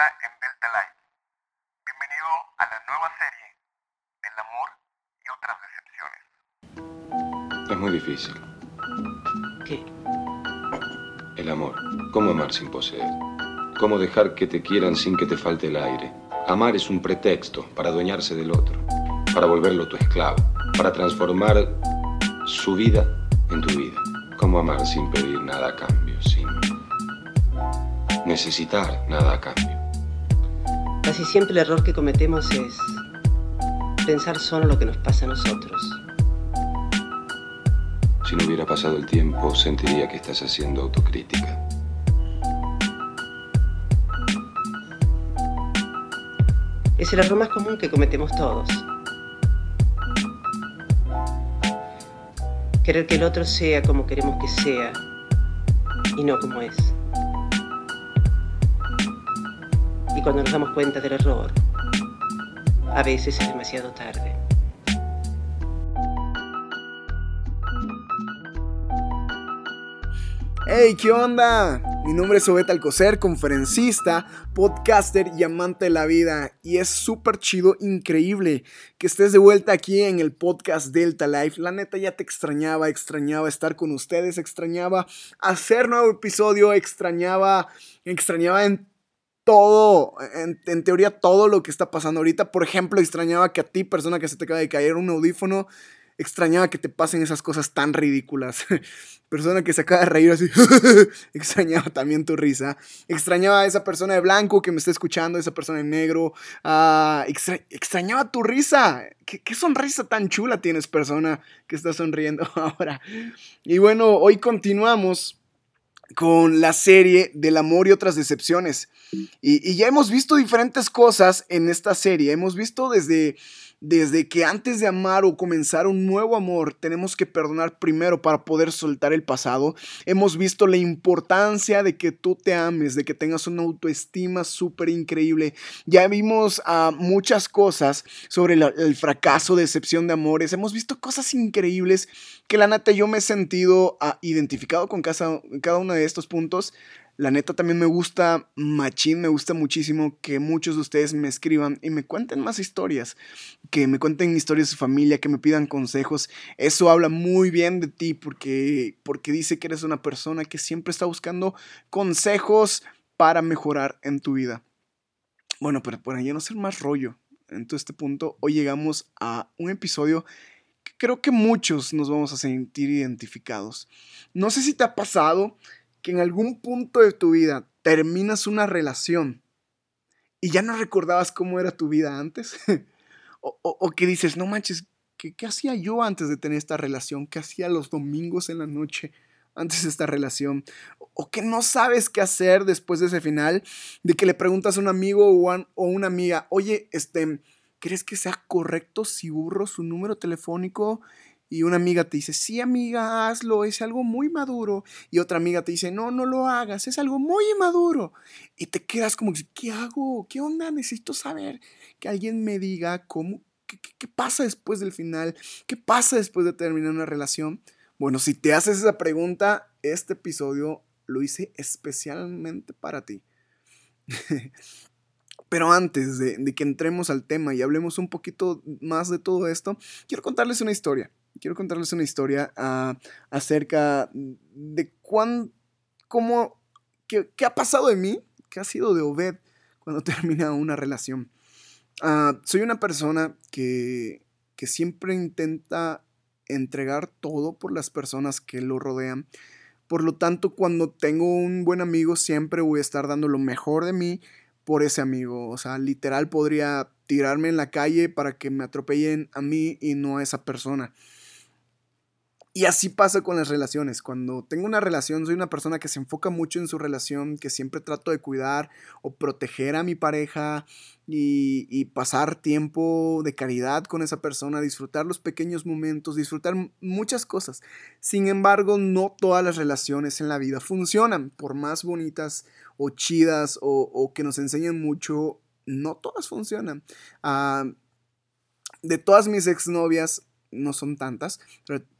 está en Delta Life. Bienvenido a la nueva serie del amor y otras decepciones. Es muy difícil. ¿Qué? El amor. ¿Cómo amar sin poseer? ¿Cómo dejar que te quieran sin que te falte el aire? Amar es un pretexto para adueñarse del otro, para volverlo tu esclavo, para transformar su vida en tu vida. ¿Cómo amar sin pedir nada a cambio, sin necesitar nada a cambio? Casi siempre el error que cometemos es pensar solo lo que nos pasa a nosotros. Si no hubiera pasado el tiempo, sentiría que estás haciendo autocrítica. Es el error más común que cometemos todos. Querer que el otro sea como queremos que sea y no como es. Y cuando nos damos cuenta del error, a veces es demasiado tarde. Hey, ¿qué onda? Mi nombre es Obet Alcocer, conferencista, podcaster y amante de la vida. Y es súper chido, increíble que estés de vuelta aquí en el podcast Delta Life. La neta ya te extrañaba, extrañaba estar con ustedes, extrañaba hacer nuevo episodio, extrañaba, extrañaba en todo, en, teoría todo lo que está pasando ahorita. Por ejemplo, extrañaba que a ti, persona que se te acaba de caer un audífono, extrañaba que te pasen esas cosas tan ridículas. persona que se acaba de reír así, extrañaba también tu risa. Extrañaba a esa persona de blanco que me está escuchando, esa persona de negro. Extra extrañaba tu risa. ¿Qué, ¿Qué, sonrisa tan chula tienes, persona que está sonriendo ahora? Y bueno, hoy continuamos con la serie del amor y otras decepciones. Y, y ya hemos visto diferentes cosas en esta serie. Hemos visto desde desde que antes de amar o comenzar un nuevo amor tenemos que perdonar primero para poder soltar el pasado. Hemos visto la importancia de que tú te ames, de que tengas una autoestima súper increíble. Ya vimos uh, muchas cosas sobre la, el fracaso, decepción de amores. Hemos visto cosas increíbles que la neta yo me he sentido uh, identificado con cada, cada uno de estos puntos. La neta también me gusta machín, me gusta muchísimo que muchos de ustedes me escriban y me cuenten más historias, que me cuenten historias de su familia, que me pidan consejos. Eso habla muy bien de ti porque, porque dice que eres una persona que siempre está buscando consejos para mejorar en tu vida. Bueno, pero para ya no ser más rollo, en todo este punto, hoy llegamos a un episodio que creo que muchos nos vamos a sentir identificados. No sé si te ha pasado que en algún punto de tu vida terminas una relación y ya no recordabas cómo era tu vida antes? o, o, o, que dices, no manches, ¿qué, ¿qué hacía yo antes de tener esta relación? ¿Qué hacía los domingos en la noche antes de esta relación? O que no sabes qué hacer después de ese final, de que le preguntas a un amigo o a una amiga, oye, este, ¿crees que sea correcto si burro su número telefónico? Y una amiga te dice, sí amiga, hazlo, es algo muy maduro. Y otra amiga te dice, no, no lo hagas, es algo muy inmaduro. Y te quedas como, ¿qué hago? ¿Qué onda? Necesito saber que alguien me diga cómo, qué, qué pasa después del final, qué pasa después de terminar una relación. Bueno, si te haces esa pregunta, este episodio lo hice especialmente para ti. Pero antes de, de, que entremos al tema y hablemos un poquito más de todo esto, quiero contarles una historia quiero contarles una historia uh, acerca de cuán, cómo, qué, qué, ha pasado de mí, qué ha sido de Obed cuando termina una relación. Uh, soy una persona que, que siempre intenta entregar todo por las personas que lo rodean. Por lo tanto, cuando tengo un buen amigo, siempre voy a estar dando lo mejor de mí por ese amigo. O sea, literal podría tirarme en la calle para que me atropellen a mí y no a esa persona. Y así pasa con las relaciones. Cuando tengo una relación, soy una persona que se enfoca mucho en su relación, que siempre trato de cuidar o proteger a mi pareja y, pasar tiempo de calidad con esa persona, disfrutar los pequeños momentos, disfrutar muchas cosas. Sin embargo, no todas las relaciones en la vida funcionan, por más bonitas o chidas o, que nos enseñen mucho, no todas funcionan. Uh, de todas mis exnovias, no son tantas,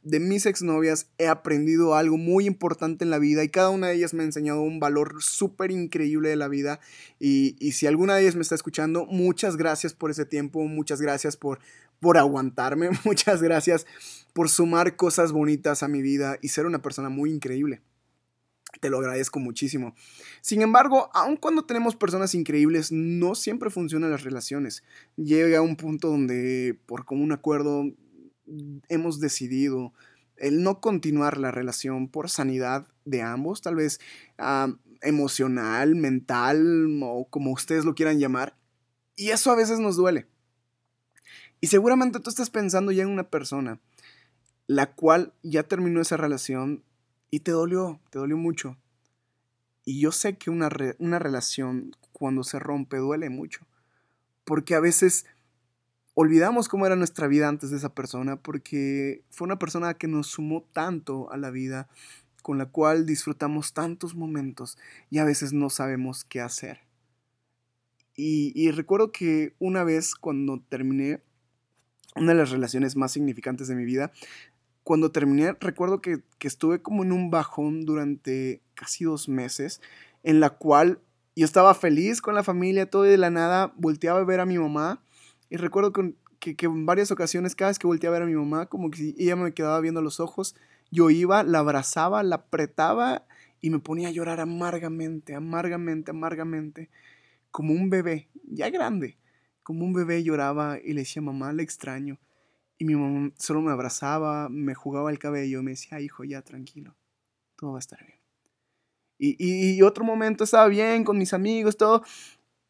de mis exnovias he aprendido algo muy importante en la vida y cada una de ellas me ha enseñado un valor súper increíble de la vida. Y, y, si alguna de ellas me está escuchando, muchas gracias por ese tiempo, muchas gracias por, por aguantarme, muchas gracias por sumar cosas bonitas a mi vida y ser una persona muy increíble. Te lo agradezco muchísimo. Sin embargo, aun cuando tenemos personas increíbles, no siempre funcionan las relaciones. Llega un punto donde, por común acuerdo, hemos decidido el no continuar la relación por sanidad de ambos, tal vez uh, emocional, mental o como ustedes lo quieran llamar. Y eso a veces nos duele. Y seguramente tú estás pensando ya en una persona la cual ya terminó esa relación y te dolió, te dolió mucho. Y yo sé que una, una relación cuando se rompe duele mucho. Porque a veces olvidamos cómo era nuestra vida antes de esa persona. Porque fue una persona que nos sumó tanto a la vida, con la cual disfrutamos tantos momentos y a veces no sabemos qué hacer. Y, recuerdo que una vez cuando terminé una de las relaciones más significantes de mi vida, cuando terminé, recuerdo que, estuve como en un bajón durante casi dos meses, en la cual yo estaba feliz con la familia, todo y de la nada volteaba a ver a mi mamá. Y recuerdo que, en varias ocasiones, cada vez que volteaba a ver a mi mamá, como que ella me quedaba viendo los ojos, yo iba, la abrazaba, la apretaba y me ponía a llorar amargamente, amargamente, amargamente, como un bebé, ya grande, como un bebé lloraba y le decía, mamá, le extraño. Y mi mamá solo me abrazaba, me jugaba el cabello, me decía, hijo, ya tranquilo, todo va a estar bien. Y, y, otro momento estaba bien con mis amigos, todo.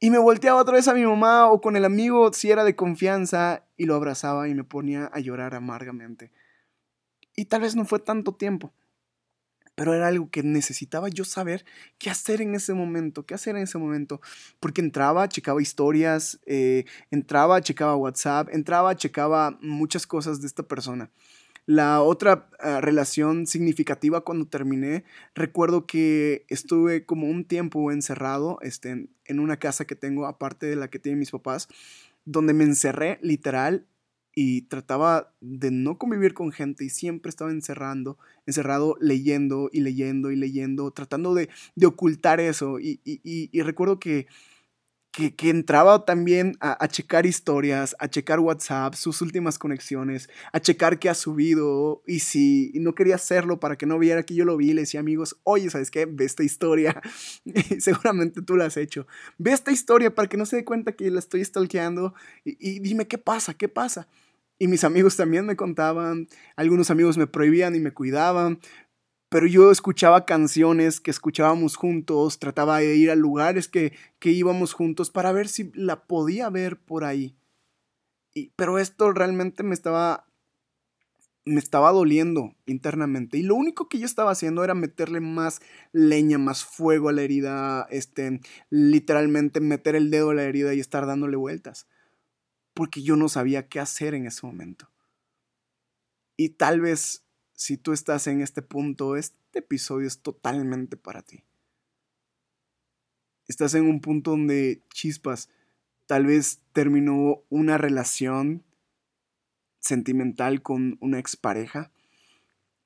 Y me volteaba otra vez a mi mamá o con el amigo si era de confianza y lo abrazaba y me ponía a llorar amargamente. Y tal vez no fue tanto tiempo, pero era algo que necesitaba yo saber qué hacer en ese momento, qué hacer en ese momento, porque entraba, checaba historias, eh, entraba, checaba WhatsApp, entraba, checaba muchas cosas de esta persona. La otra ah, relación significativa cuando terminé, recuerdo que estuve como un tiempo encerrado este, en una casa que tengo aparte de la que tienen mis papás, donde me encerré literal y trataba de no convivir con gente y siempre estaba encerrando, encerrado leyendo y leyendo y leyendo, tratando de, ocultar eso. Y, y, recuerdo que, que, entraba también a, checar historias, a checar WhatsApp, sus últimas conexiones, a checar qué ha subido y si no quería hacerlo para que no viera que yo lo vi, le decía amigos, oye, ¿sabes qué? Ve esta historia. Seguramente tú la has hecho. Ve esta historia para que no se dé cuenta que la estoy stalkeando y dime qué pasa, qué pasa. Y mis amigos también me contaban, algunos amigos me prohibían y me cuidaban, pero yo escuchaba canciones que escuchábamos juntos, trataba de ir a lugares que, que íbamos juntos para ver si la podía ver por ahí. Y, pero esto realmente me estaba me estaba doliendo internamente y lo único que yo estaba haciendo era meterle más leña, más fuego a la herida, este, literalmente meter el dedo a la herida y estar dándole vueltas porque yo no sabía qué hacer en ese momento. Y tal vez si tú estás en este punto, este episodio es totalmente para ti. Estás en un punto donde chispas, tal vez terminó una relación sentimental con una expareja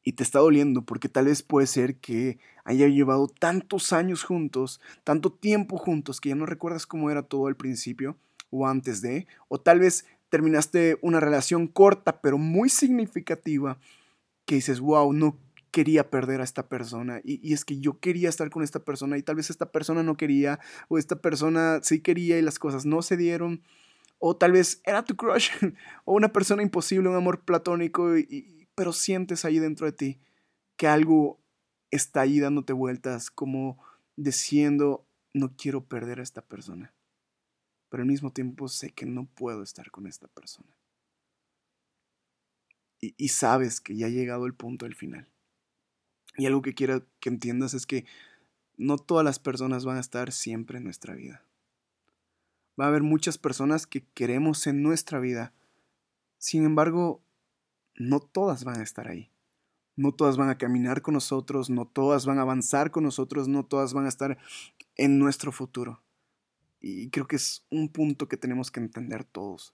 y te está doliendo porque tal vez puede ser que haya llevado tantos años juntos, tanto tiempo juntos que ya no recuerdas cómo era todo al principio o antes de, o tal vez terminaste una relación corta pero muy significativa que dices, wow, no quería perder a esta persona y, es que yo quería estar con esta persona y tal vez esta persona no quería o esta persona sí quería y las cosas no se dieron o tal vez era tu crush o una persona imposible, un amor platónico, y, pero sientes ahí dentro de ti que algo está ahí dándote vueltas como diciendo no quiero perder a esta persona pero al mismo tiempo sé que no puedo estar con esta persona. Y, sabes que ya ha llegado el punto del final. Y algo que quiero que entiendas es que no todas las personas van a estar siempre en nuestra vida. Va a haber muchas personas que queremos en nuestra vida. Sin embargo, no todas van a estar ahí. No todas van a caminar con nosotros, no todas van a avanzar con nosotros, no todas van a estar en nuestro futuro. Y creo que es un punto que tenemos que entender todos.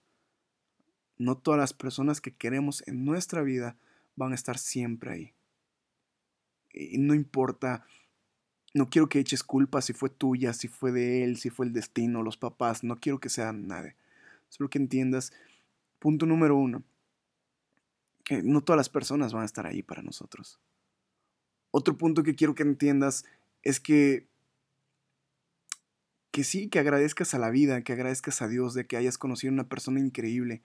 No todas las personas que queremos en nuestra vida van a estar siempre ahí. Y no importa, no quiero que eches culpa si fue tuya, si fue de él, si fue el destino, los papás, no quiero que sea nadie. Solo que entiendas, punto número uno, que no todas las personas van a estar ahí para nosotros. Otro punto que quiero que entiendas es que que sí, que agradezcas a la vida, que agradezcas a Dios de que hayas conocido una persona increíble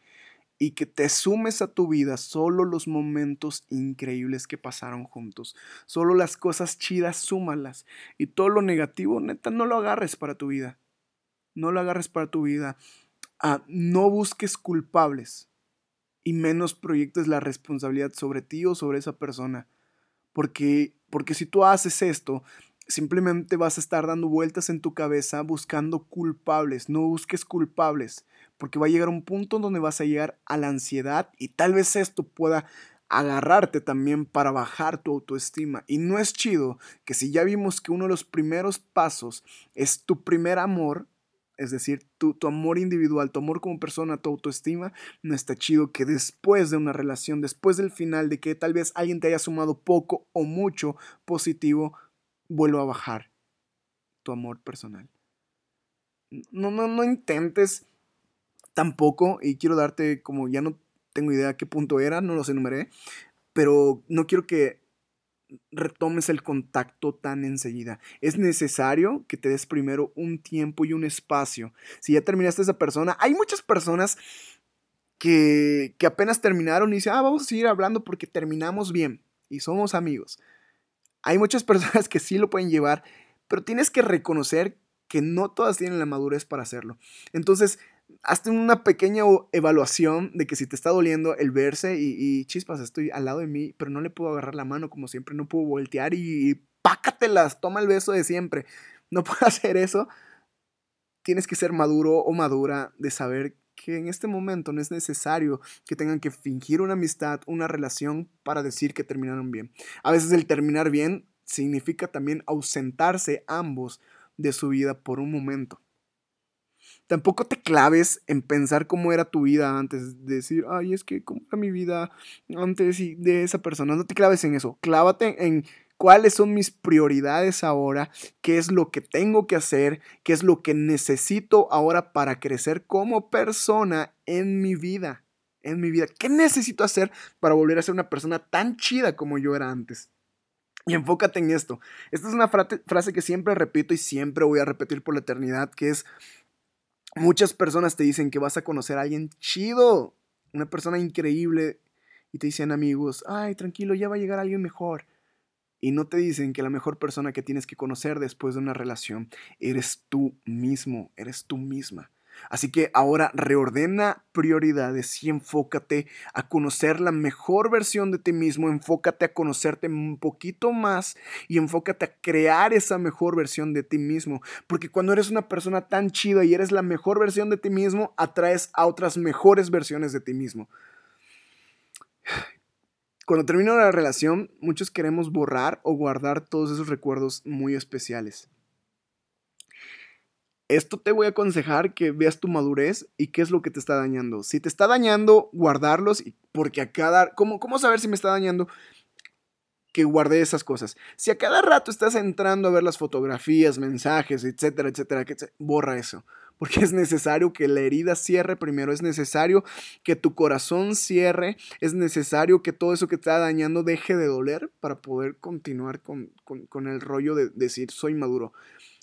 y que te sumes a tu vida solo los momentos increíbles que pasaron juntos. Solo las cosas chidas, súmalas. Y todo lo negativo, neta, no lo agarres para tu vida. No lo agarres para tu vida. Ah, no busques culpables y menos proyectes la responsabilidad sobre ti o sobre esa persona. Porque, porque si tú haces esto, simplemente vas a estar dando vueltas en tu cabeza buscando culpables. No busques culpables, porque va a llegar un punto donde vas a llegar a la ansiedad y tal vez esto pueda agarrarte también para bajar tu autoestima. Y no es chido que si ya vimos que uno de los primeros pasos es tu primer amor, es decir, tu, tu, amor individual, tu amor como persona, tu autoestima, no está chido que después de una relación, después del final, de que tal vez alguien te haya sumado poco o mucho positivo, vuelva a bajar tu amor personal. No, no, no intentes tampoco, y quiero darte como ya no tengo idea qué punto era, no los enumeré, pero no quiero que retomes el contacto tan enseguida. Es necesario que te des primero un tiempo y un espacio. Si ya terminaste esa persona, hay muchas personas que, que apenas terminaron y dicen, ah, vamos a seguir hablando porque terminamos bien y somos amigos. Hay muchas personas que sí lo pueden llevar, pero tienes que reconocer que no todas tienen la madurez para hacerlo. Entonces, hazte una pequeña evaluación de que si te está doliendo el verse y, chispas, estoy al lado de mí, pero no le puedo agarrar la mano como siempre, no puedo voltear y, y pácatelas, toma el beso de siempre. No puedo hacer eso. Tienes que ser maduro o madura de saber que en este momento no es necesario que tengan que fingir una amistad, una relación para decir que terminaron bien. A veces el terminar bien significa también ausentarse ambos de su vida por un momento. Tampoco te claves en pensar cómo era tu vida antes, de decir, ay, es que cómo era mi vida antes de esa persona. No te claves en eso. Clávate en cuáles son mis prioridades ahora, qué es lo que tengo que hacer, qué es lo que necesito ahora para crecer como persona en mi vida. En mi vida. ¿Qué necesito hacer para volver a ser una persona tan chida como yo era antes? Y enfócate en esto. Esta es una frase que siempre repito y siempre voy a repetir por la eternidad, que es Muchas personas te dicen que vas a conocer a alguien chido, una persona increíble, y te dicen amigos, ay, tranquilo, ya va a llegar alguien mejor. Y no te dicen que la mejor persona que tienes que conocer después de una relación eres tú mismo, eres tú misma. Así que ahora reordena prioridades y enfócate a conocer la mejor versión de ti mismo, enfócate a conocerte un poquito más y enfócate a crear esa mejor versión de ti mismo. Porque cuando eres una persona tan chida y eres la mejor versión de ti mismo, atraes a otras mejores versiones de ti mismo. Cuando termina la relación, muchos queremos borrar o guardar todos esos recuerdos muy especiales esto te voy a aconsejar que veas tu madurez y qué es lo que te está dañando. Si te está dañando, guardarlos, porque a cada... ¿Cómo, cómo saber si me está dañando? Que guardé esas cosas. Si a cada rato estás entrando a ver las fotografías, mensajes, etcétera, etcétera, borra eso. Porque es necesario que la herida cierre primero, es necesario que tu corazón cierre, es necesario que todo eso que te está dañando deje de doler para poder continuar con, con el rollo de decir soy maduro.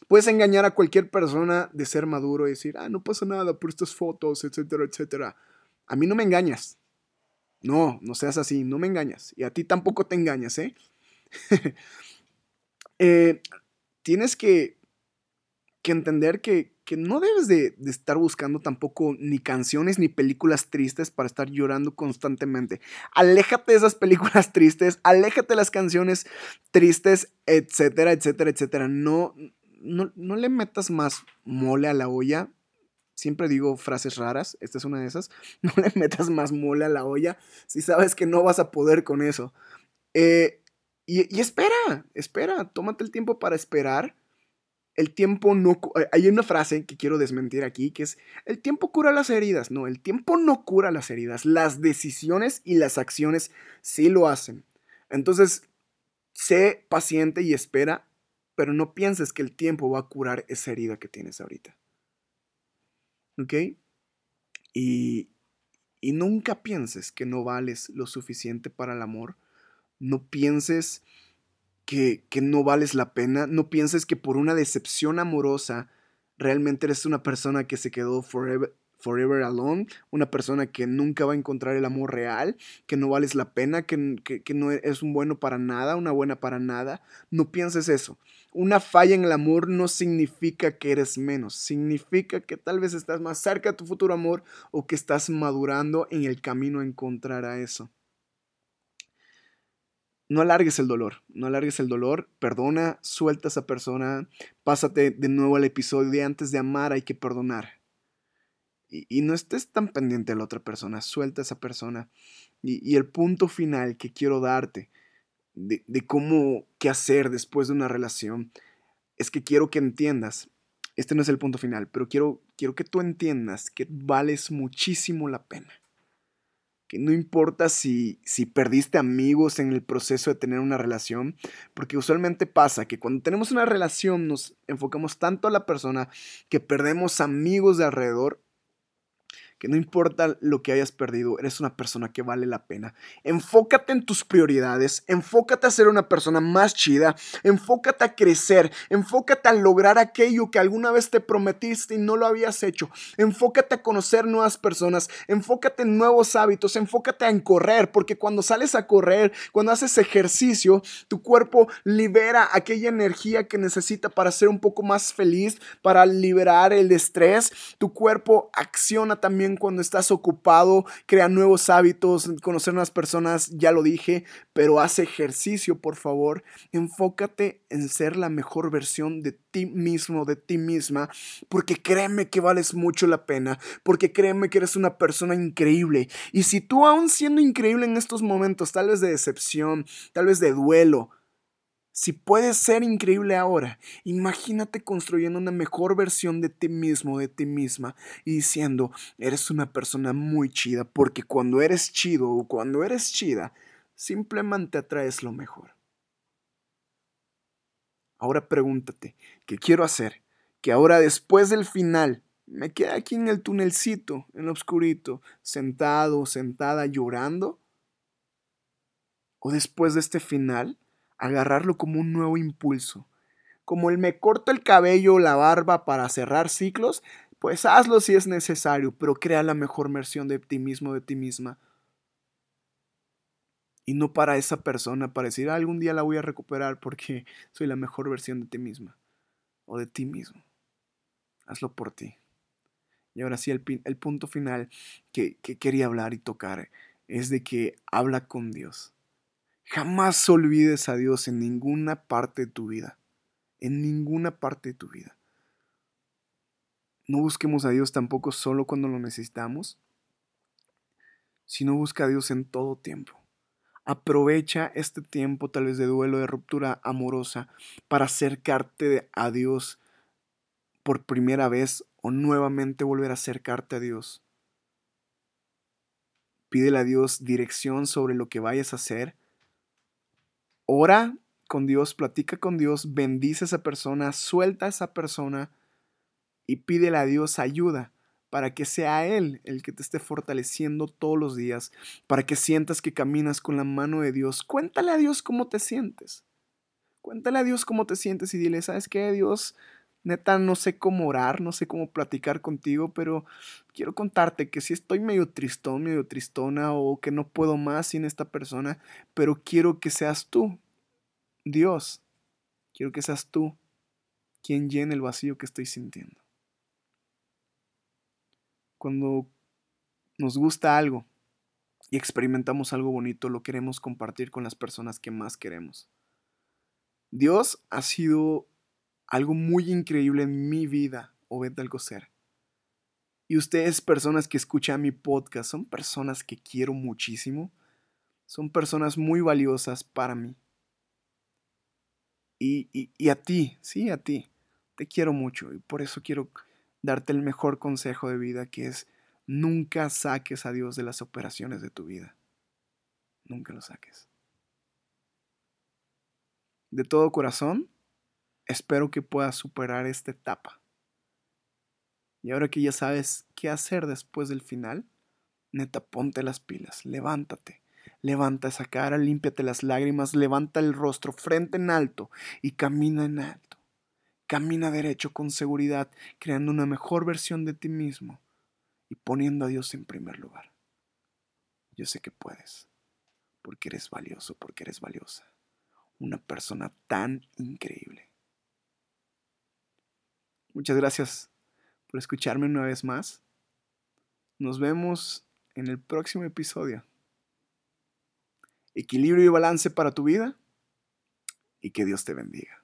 Puedes engañar a cualquier persona de ser maduro y decir, ah, no pasa nada por estas fotos, etcétera, etcétera. A mí no me engañas. No, no seas así, no me engañas. Y a ti tampoco te engañas, ¿eh? eh tienes que, que entender que, que no debes de, estar buscando tampoco ni canciones ni películas tristes para estar llorando constantemente. Aléjate de esas películas tristes, aléjate de las canciones tristes, etcétera, etcétera, etcétera. No, no, le metas más mole a la olla. Siempre digo frases raras, esta es una de esas. No le metas más mole a la olla si sabes que no vas a poder con eso. Eh, y, y, espera, espera, tómate el tiempo para esperar el tiempo no... Hay una frase que quiero desmentir aquí, que es, el tiempo cura las heridas. No, el tiempo no cura las heridas. Las decisiones y las acciones sí lo hacen. Entonces, sé paciente y espera, pero no pienses que el tiempo va a curar esa herida que tienes ahorita. ¿Ok? Y, y nunca pienses que no vales lo suficiente para el amor. No pienses que, no vales la pena. No pienses que por una decepción amorosa realmente eres una persona que se quedó forever, forever alone, una persona que nunca va a encontrar el amor real, que no vales la pena, que, que, no es un bueno para nada, una buena para nada. No pienses eso. Una falla en el amor no significa que eres menos, significa que tal vez estás más cerca de tu futuro amor o que estás madurando en el camino a encontrar a eso no alargues el dolor, no alargues el dolor, perdona, suelta a esa persona, pásate de nuevo al episodio de antes de amar hay que perdonar. Y, no estés tan pendiente de la otra persona, suelta a esa persona. Y, el punto final que quiero darte de, cómo, qué hacer después de una relación, es que quiero que entiendas, este no es el punto final, pero quiero, quiero que tú entiendas que vales muchísimo la pena. Que no importa si, si perdiste amigos en el proceso de tener una relación, porque usualmente pasa que cuando tenemos una relación nos enfocamos tanto a la persona que perdemos amigos de alrededor no importa lo que hayas perdido, eres una persona que vale la pena. Enfócate en tus prioridades, enfócate a ser una persona más chida, enfócate a crecer, enfócate a lograr aquello que alguna vez te prometiste y no lo habías hecho, enfócate a conocer nuevas personas, enfócate en nuevos hábitos, enfócate en correr, porque cuando sales a correr, cuando haces ejercicio, tu cuerpo libera aquella energía que necesita para ser un poco más feliz, para liberar el estrés, tu cuerpo acciona también cuando estás ocupado, crea nuevos hábitos, conocer nuevas personas, ya lo dije, pero haz ejercicio, por favor. Enfócate en ser la mejor versión de ti mismo, de ti misma, porque créeme que vales mucho la pena, porque créeme que eres una persona increíble. Y si tú aún siendo increíble en estos momentos, tal vez de decepción, tal vez de duelo, si puedes ser increíble ahora, imagínate construyendo una mejor versión de ti mismo, de ti misma, y diciendo, eres una persona muy chida, porque cuando eres chido o cuando eres chida, simplemente atraes lo mejor. Ahora pregúntate, ¿qué quiero hacer? Que ahora después del final me quede aquí en el tunelcito, en lo oscurito, sentado, sentada, llorando. ¿O después de este final? Agarrarlo como un nuevo impulso. Como el me corto el cabello o la barba para cerrar ciclos, pues hazlo si es necesario, pero crea la mejor versión de ti mismo, de ti misma. Y no para esa persona, para decir algún día la voy a recuperar porque soy la mejor versión de ti misma o de ti mismo. Hazlo por ti. Y ahora sí, el, el punto final que, que quería hablar y tocar es de que habla con Dios. Jamás olvides a Dios en ninguna parte de tu vida. En ninguna parte de tu vida. No busquemos a Dios tampoco solo cuando lo necesitamos, sino busca a Dios en todo tiempo. Aprovecha este tiempo tal vez de duelo, de ruptura amorosa, para acercarte a Dios por primera vez o nuevamente volver a acercarte a Dios. Pídele a Dios dirección sobre lo que vayas a hacer ora con Dios, platica con Dios, bendice a esa persona, suelta a esa persona y pídele a Dios ayuda para que sea Él el que te esté fortaleciendo todos los días, para que sientas que caminas con la mano de Dios. Cuéntale a Dios cómo te sientes. Cuéntale a Dios cómo te sientes y dile, ¿sabes qué, Dios? Neta, no sé cómo orar, no sé cómo platicar contigo, pero quiero contarte que si estoy medio tristón, medio tristona o que no puedo más sin esta persona, pero quiero que seas tú, Dios, quiero que seas tú quien llene el vacío que estoy sintiendo. Cuando nos gusta algo y experimentamos algo bonito, lo queremos compartir con las personas que más queremos. Dios ha sido algo muy increíble en mi vida, Obed Alcocer. Y ustedes, personas que escuchan mi podcast, son personas que quiero muchísimo. Son personas muy valiosas para mí. Y, y, a ti, sí, a ti. Te quiero mucho y por eso quiero darte el mejor consejo de vida que es nunca saques a Dios de las operaciones de tu vida. Nunca lo saques. De todo corazón, espero que puedas superar esta etapa. Y ahora que ya sabes qué hacer después del final, neta, ponte las pilas, levántate, levanta esa cara, límpiate las lágrimas, levanta el rostro frente en alto y camina en alto. Camina derecho con seguridad, creando una mejor versión de ti mismo y poniendo a Dios en primer lugar. Yo sé que puedes, porque eres valioso, porque eres valiosa. Una persona tan increíble. Muchas gracias por escucharme una vez más. Nos vemos en el próximo episodio. Equilibrio y balance para tu vida y que Dios te bendiga.